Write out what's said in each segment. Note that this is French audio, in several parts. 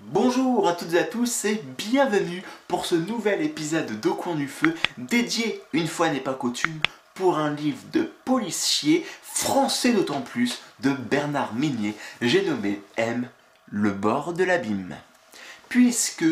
Bonjour à toutes et à tous et bienvenue pour ce nouvel épisode d'Au coin du feu dédié, une fois n'est pas coutume, pour un livre de policier français d'autant plus de Bernard Minier, j'ai nommé M, le bord de l'abîme. Puisque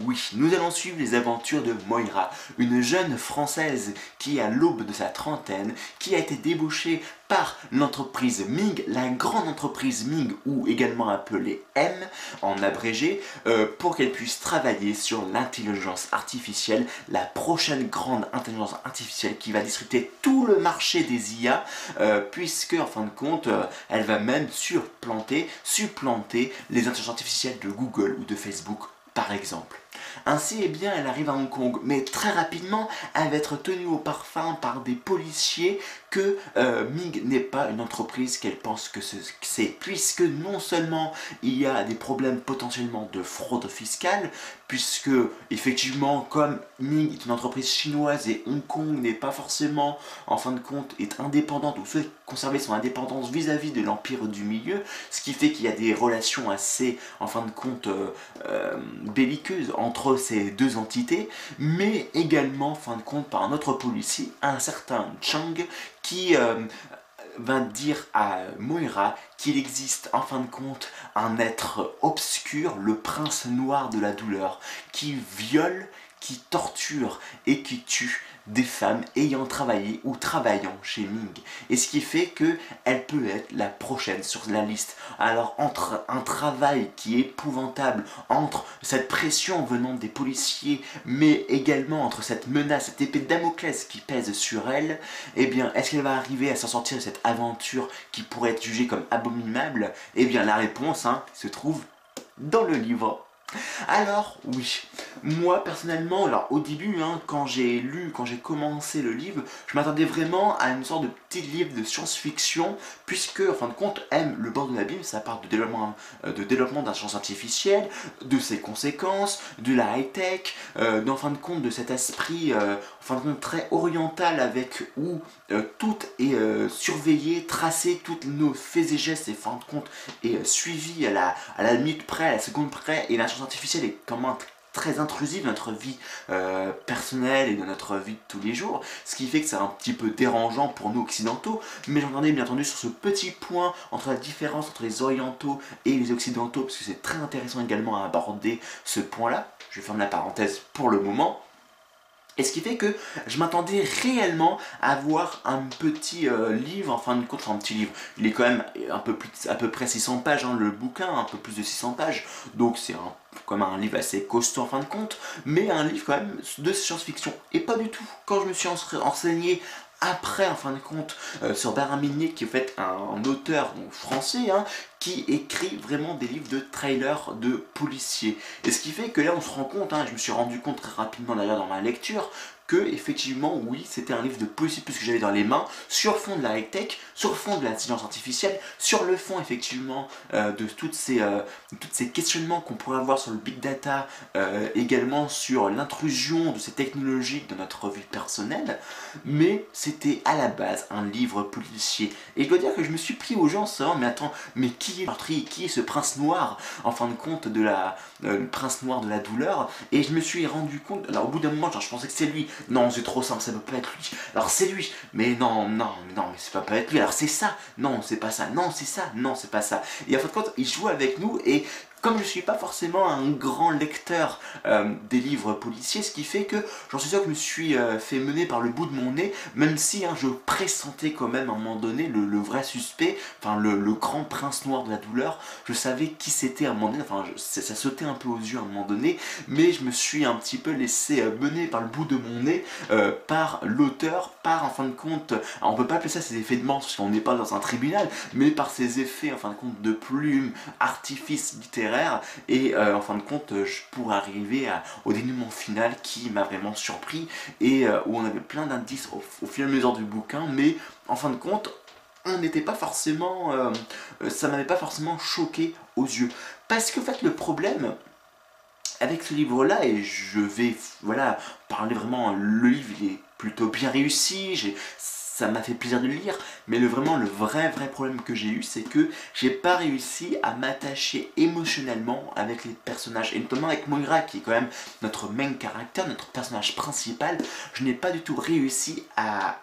oui, nous allons suivre les aventures de Moira, une jeune Française qui, à l'aube de sa trentaine, qui a été débauchée par l'entreprise Ming, la grande entreprise Ming, ou également appelée M en abrégé, euh, pour qu'elle puisse travailler sur l'intelligence artificielle, la prochaine grande intelligence artificielle qui va disrupter tout le marché des IA, euh, puisque en fin de compte, euh, elle va même surplanter, supplanter les intelligences artificielles de Google ou de Facebook par exemple. Ainsi, eh bien, elle arrive à Hong Kong, mais très rapidement, elle va être tenue au parfum par des policiers que euh, Ming n'est pas une entreprise qu'elle pense que c'est, puisque non seulement il y a des problèmes potentiellement de fraude fiscale, puisque effectivement, comme Ming est une entreprise chinoise et Hong Kong n'est pas forcément, en fin de compte, est indépendante ou souhaite conserver son indépendance vis-à-vis de l'empire du milieu, ce qui fait qu'il y a des relations assez, en fin de compte, euh, euh, belliqueuses entre ces deux entités, mais également, en fin de compte, par un autre policier, un certain Chang, qui euh, va dire à Moira qu'il existe en fin de compte un être obscur, le prince noir de la douleur, qui viole, qui torture et qui tue des femmes ayant travaillé ou travaillant chez Ming. Et ce qui fait que elle peut être la prochaine sur la liste. Alors entre un travail qui est épouvantable, entre cette pression venant des policiers, mais également entre cette menace, cette épée de Damoclès qui pèse sur elle, eh bien est-ce qu'elle va arriver à s'en sortir de cette aventure qui pourrait être jugée comme abominable? Eh bien la réponse hein, se trouve dans le livre alors, oui, moi personnellement, alors au début, hein, quand j'ai lu, quand j'ai commencé le livre, je m'attendais vraiment à une sorte de petit livre de science-fiction, puisque, en fin de compte, M, le bord de l'abîme, ça parle de développement, euh, développement d'intelligence artificielle, de ses conséquences, de la high-tech, euh, fin de compte, de cet esprit, euh, en fin de compte, très oriental, avec où tout est surveillé, tracé, toutes nos faits et gestes, et fin de compte, est suivi à la, à la minute près, à la seconde près, et l'intelligence artificielle est comment très intrusive dans notre vie euh, personnelle et dans notre vie de tous les jours, ce qui fait que c'est un petit peu dérangeant pour nous occidentaux, mais j'en ai bien entendu sur ce petit point entre la différence entre les orientaux et les occidentaux, parce que c'est très intéressant également à aborder ce point-là. Je vais fermer la parenthèse pour le moment. Et ce qui fait que je m'attendais réellement à voir un petit euh, livre, en fin de compte, un petit livre. Il est quand même un peu plus, à peu près 600 pages, hein, le bouquin, un peu plus de 600 pages. Donc c'est un, comme un livre assez costaud en fin de compte, mais un livre quand même de science-fiction. Et pas du tout. Quand je me suis enseigné après, en fin de compte, euh, sur Bernard Minier, qui est fait un, auteur français, hein, qui écrit vraiment des livres de trailers de policiers. Et ce qui fait que là, on se rend compte, hein, je me suis rendu compte très rapidement d'ailleurs dans ma lecture, effectivement, oui, c'était un livre de poésie puisque j'avais dans les mains, sur fond de la high-tech, sur fond de l'intelligence artificielle, sur le fond, effectivement, euh, de toutes ces, euh, toutes ces questionnements qu'on pourrait avoir sur le big data, euh, également sur l'intrusion de ces technologies dans notre vie personnelle, mais c'était à la base un livre policier. Et je dois dire que je me suis pris aux gens ça, mais attends, mais qui est qui est ce prince noir, en fin de compte, de la, le prince noir de la douleur? Et je me suis rendu compte, alors au bout d'un moment, je pensais que c'est lui, non, c'est trop simple, ça peut pas être lui. Alors c'est lui. Mais non, non, non, mais c'est pas pas être lui. Alors c'est ça. Non, c'est pas ça. Non, c'est ça. Non, c'est pas ça. Et en fait, quand il joue avec nous et comme je ne suis pas forcément un grand lecteur euh, des livres policiers, ce qui fait que j'en suis sûr que je me suis euh, fait mener par le bout de mon nez, même si hein, je pressentais quand même à un moment donné le, vrai suspect, enfin le, grand prince noir de la douleur, je savais qui c'était à un moment donné, enfin ça, sautait un peu aux yeux à un moment donné, mais je me suis un petit peu laissé euh, mener par le bout de mon nez, par l'auteur, par en fin de compte, on peut pas appeler ça ses effets de mensonge, on n'est pas dans un tribunal, mais par ses effets en fin de compte de plumes, artifices littéraires, et euh, en fin de compte je pour arriver au dénouement final qui m'a vraiment surpris et euh, où on avait plein d'indices au, fur et mesure du bouquin mais en fin de compte on n'était pas forcément euh, ça m'avait pas forcément choqué aux yeux. Parce que en fait le problème avec ce livre là et je vais voilà parler vraiment le livre il est plutôt bien réussi ça m'a fait plaisir de le lire, mais le, vraiment le vrai vrai problème que j'ai eu, c'est que j'ai pas réussi à m'attacher émotionnellement avec les personnages, et notamment avec Moira, qui est quand même notre main caractère, notre personnage principal. Je n'ai pas du tout réussi à,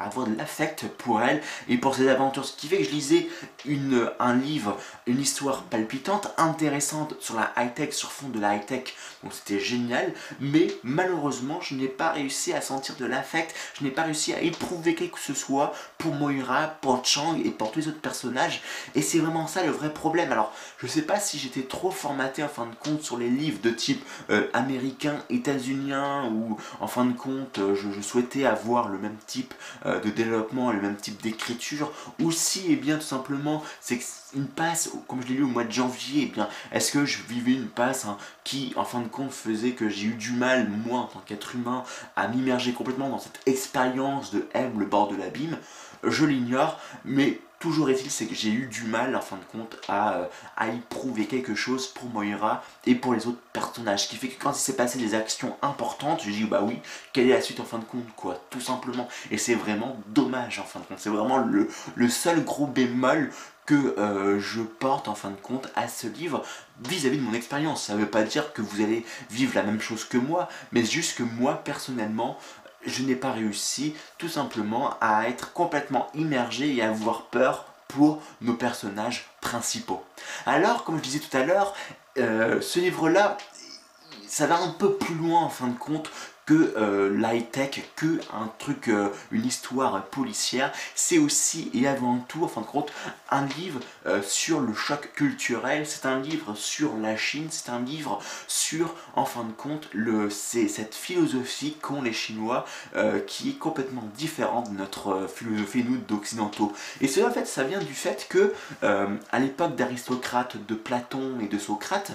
avoir de l'affect pour elle et pour ses aventures, ce qui fait que je lisais une, un livre, une histoire palpitante, intéressante sur la high-tech, sur fond de la high-tech, donc c'était génial, mais malheureusement, je n'ai pas réussi à sentir de l'affect, je n'ai pas réussi à éprouver quelque que ce soit pour Moira, pour Chang et pour tous les autres personnages. Et c'est vraiment ça le vrai problème. Alors, je sais pas si j'étais trop formaté en fin de compte sur les livres de type euh, américain, états-unien, ou en fin de compte, euh, je, souhaitais avoir le même type euh, de développement, le même type d'écriture, ou si, et eh bien, tout simplement, c'est une passe, comme je l'ai lu au mois de janvier, eh bien, est-ce que je vivais une passe hein, qui, en fin de compte, faisait que j'ai eu du mal, moi, en tant qu'être humain, à m'immerger complètement dans cette expérience de M, le de l'abîme Je l'ignore, mais toujours est-il, c'est que j'ai eu du mal, en fin de compte, à, euh, à éprouver quelque chose pour Moira et pour les autres personnages. Qui fait que quand il s'est passé des actions importantes, je dis, bah oui, quelle est la suite en fin de compte, quoi, tout simplement. Et c'est vraiment dommage, en fin de compte. C'est vraiment le, seul gros bémol que euh, je porte en fin de compte à ce livre vis-à-vis de mon expérience. Ça ne veut pas dire que vous allez vivre la même chose que moi, mais juste que moi personnellement, je n'ai pas réussi tout simplement à être complètement immergé et à avoir peur pour nos personnages principaux. Alors, comme je disais tout à l'heure, euh, ce livre-là, ça va un peu plus loin en fin de compte que euh, l'high-tech, que un truc, euh, une histoire policière. C'est aussi et avant tout, en fin de compte, un livre euh, sur le choc culturel. C'est un livre sur la Chine. C'est un livre sur, en fin de compte, le, cette philosophie qu'ont les Chinois, qui est complètement différente de notre philosophie nous d'occidentaux. Et cela, en fait, ça vient du fait que, à l'époque d'Aristocrate, de Platon et de Socrate,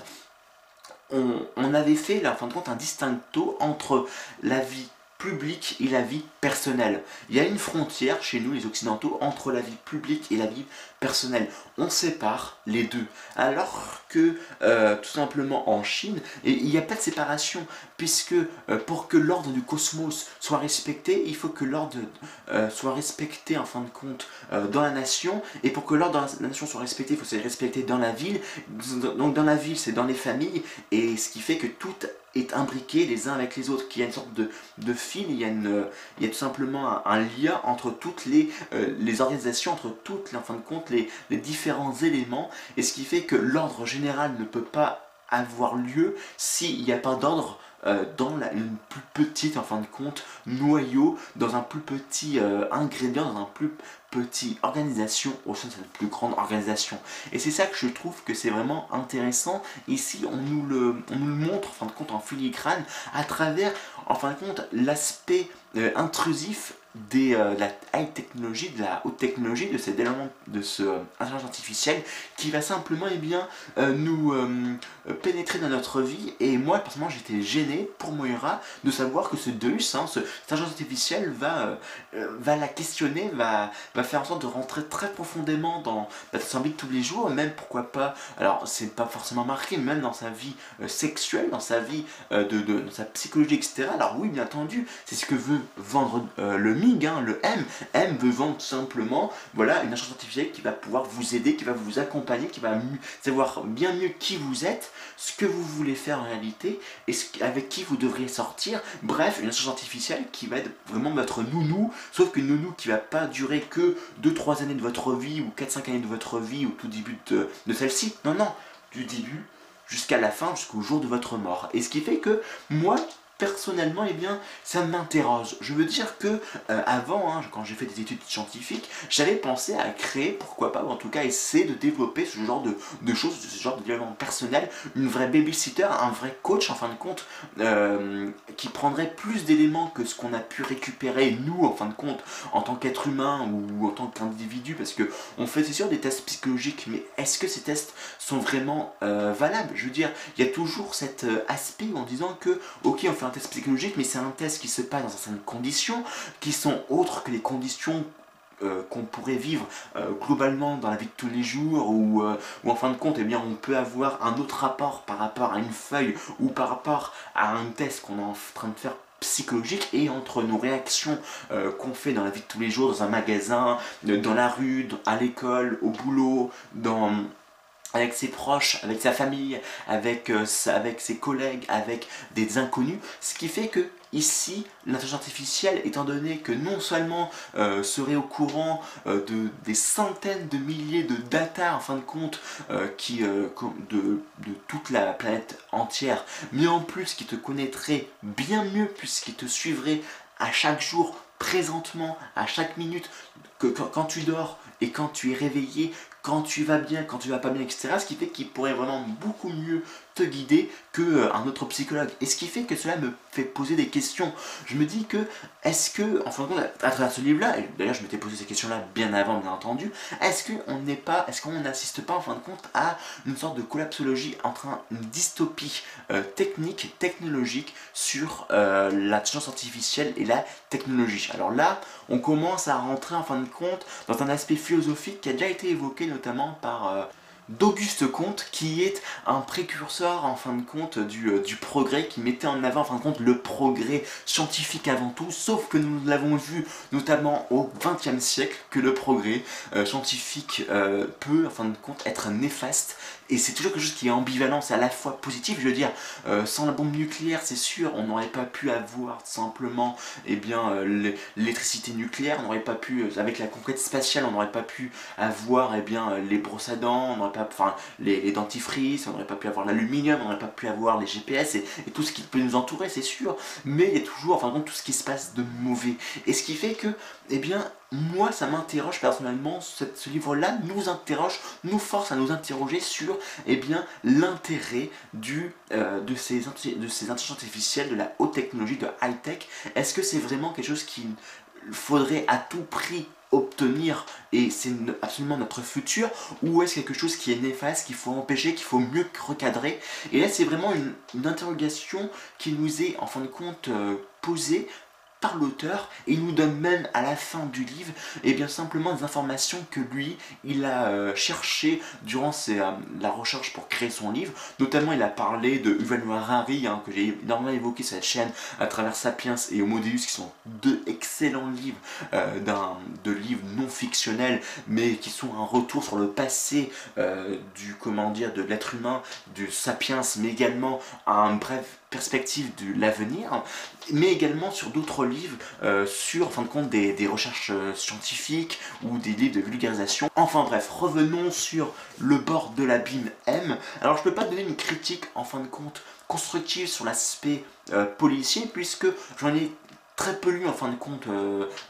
on, avait fait, là, en fin de compte, un distincto entre la vie publique et la vie personnelle. Il y a une frontière chez nous, les Occidentaux, entre la vie publique et la vie personnelle. On sépare les deux. Alors que, euh, tout simplement, en Chine, il n'y a pas de séparation, puisque euh, pour que l'ordre du cosmos soit respecté, il faut que l'ordre euh, soit respecté, en fin de compte, dans la nation, et pour que l'ordre de la nation soit respecté, il faut se respecter dans la ville. Donc dans la ville, c'est dans les familles, et ce qui fait que tout est imbriqué les uns avec les autres, qu'il y a une sorte de, de fil, il y, a tout simplement un, lien entre toutes les, euh, les organisations, entre toutes, en fin de compte, les, les différents éléments, et ce qui fait que l'ordre général ne peut pas avoir lieu s'il n'y a pas d'ordre euh, dans une plus petite, en fin de compte, noyau, dans un plus petit euh, ingrédient, dans un plus petit organisation au sein de cette plus grande organisation. Et c'est ça que je trouve que c'est vraiment intéressant. Ici, on nous le, on nous le montre, en fin de compte, en filigrane, à travers, en fin de compte, l'aspect euh, intrusif des, euh, de la high technologie, de la haute technologie, de cet élément, de ce euh, intelligence artificielle qui va simplement eh bien, euh, nous pénétrer dans notre vie. Et moi, personnellement, j'étais gêné pour Moira de savoir que ce Deus, hein, ce, cette intelligence artificielle, va, va la questionner, va, va faire en sorte de rentrer très profondément dans, sa vie de tous les jours, même pourquoi pas, alors c'est pas forcément marqué, même dans sa vie sexuelle, dans sa vie, de, de, sa psychologie, etc. Alors oui, bien entendu, c'est ce que veut vendre le MIG, hein, le M. M veut vendre simplement voilà, une intelligence artificielle qui va pouvoir vous aider, qui va vous accompagner, qui va savoir bien mieux qui vous êtes, ce que vous voulez faire en réalité, et avec qui vous devriez sortir. Bref, une intelligence artificielle qui va être vraiment votre nounou, sauf que nounou qui va pas durer que 2-3 années de votre vie, ou 4-5 années de votre vie, ou tout début de celle-ci. Non, non, du début jusqu'à la fin, jusqu'au jour de votre mort. Et ce qui fait que moi, personnellement, eh bien, ça m'interroge. Je veux dire que euh, avant, hein, quand j'ai fait des études scientifiques, j'avais pensé à créer, pourquoi pas, ou en tout cas essayer de développer ce genre de, choses, ce genre de développement personnel, une vraie babysitter, un vrai coach en fin de compte, euh, qui prendrait plus d'éléments que ce qu'on a pu récupérer nous, en fin de compte, en tant qu'être humain ou en tant qu'individu, parce que on fait c'est sûr des tests psychologiques, mais est-ce que ces tests sont vraiment euh, valables? Je veux dire, il y a toujours cet aspect en disant que, ok, on test psychologique, mais c'est un test qui se passe dans certaines conditions qui sont autres que les conditions euh, qu'on pourrait vivre euh, globalement dans la vie de tous les jours ou, euh, ou en fin de compte eh bien on peut avoir un autre rapport par rapport à une feuille ou par rapport à un test qu'on est en train de faire psychologique et entre nos réactions qu'on fait dans la vie de tous les jours, dans un magasin, dans la rue, à l'école, au boulot, dans avec ses proches, avec sa famille, avec, euh, avec ses collègues, avec des inconnus, ce qui fait que ici, l'intelligence artificielle, étant donné que non seulement euh, serait au courant euh, de, des centaines de milliers de data en fin de compte qui, de, de, toute la planète entière, mais en plus qui te connaîtrait bien mieux puisqu'il te suivrait à chaque jour, présentement, à chaque minute, que quand tu dors et quand tu es réveillé, quand tu vas bien, quand tu vas pas bien, etc. Ce qui fait qu'il pourrait vraiment beaucoup mieux te guider qu'un euh, autre psychologue. Et ce qui fait que cela me fait poser des questions. Je me dis que, est-ce que, en fin de compte, à travers ce livre-là, et d'ailleurs je m'étais posé ces questions-là bien avant, bien entendu, est-ce qu'on n'est pas, est-ce qu'on n'assiste pas, en fin de compte, à une sorte de collapsologie entre une dystopie euh, technique, technologique sur euh, l'intelligence artificielle et la technologie? Alors là, on commence à rentrer, en fin de compte, dans un aspect philosophique qui a déjà été évoqué notamment par d'Auguste Comte qui est un précurseur en fin de compte du, euh, du, progrès qui mettait en avant en fin de compte le progrès scientifique avant tout sauf que nous l'avons vu notamment au XXe siècle que le progrès euh, scientifique euh, peut en fin de compte être néfaste. Et c'est toujours quelque chose qui est ambivalent, c'est à la fois positif, je veux dire, sans la bombe nucléaire, c'est sûr, on n'aurait pas pu avoir simplement eh bien, l'électricité nucléaire, on n'aurait pas pu, avec la conquête spatiale, on n'aurait pas pu avoir eh bien, les brosses à dents, on n'aurait pas, enfin, les, dentifrices, on n'aurait pas pu avoir l'aluminium, on n'aurait pas pu avoir les GPS et, tout ce qui peut nous entourer, c'est sûr, mais il y a toujours, enfin, tout ce qui se passe de mauvais. Et ce qui fait que, eh bien, moi, ça m'interroge personnellement, ce, livre-là nous interroge, nous force à nous interroger sur eh bien, l'intérêt euh, de, ces, de ces intelligences artificielles, de la haute technologie, de high-tech. Est-ce que c'est vraiment quelque chose qu'il faudrait à tout prix obtenir et c'est absolument notre futur ou est-ce quelque chose qui est néfaste, qu'il faut empêcher, qu'il faut mieux recadrer? Et là c'est vraiment une, interrogation qui nous est en fin de compte euh, posée par l'auteur et il nous donne même à la fin du livre et eh bien simplement des informations que lui il a euh, cherché durant euh, la recherche pour créer son livre. Notamment il a parlé de Yuval Harari hein, que j'ai énormément évoqué sur cette chaîne à travers Sapiens et Homo Deus qui sont deux excellents livres euh, de livres non fictionnels mais qui sont un retour sur le passé du comment dire de l'être humain du Sapiens mais également un bref perspective de l'avenir, mais également sur d'autres livres, euh, sur en fin de compte des, recherches euh, scientifiques ou des livres de vulgarisation. Enfin bref, revenons sur le bord de l'abîme M. Alors je peux pas donner une critique en fin de compte constructive sur l'aspect euh, policier puisque j'en ai très peu lu en fin de compte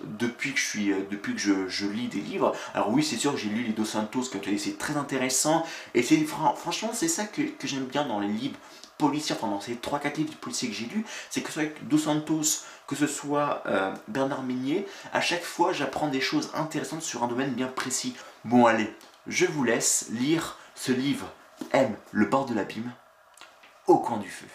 depuis que je suis depuis que je, lis des livres alors oui c'est sûr j'ai lu les Dos Santos comme tu as dit c'est très intéressant et c'est franchement c'est ça que, que j'aime bien dans les livres policiers, enfin ces 3-4 livres de policiers que j'ai lus, c'est que ce soit Dos Santos, que ce soit euh, Bernard Minier, à chaque fois j'apprends des choses intéressantes sur un domaine bien précis. Bon allez, je vous laisse lire ce livre M, le bord de l'abîme, au coin du feu.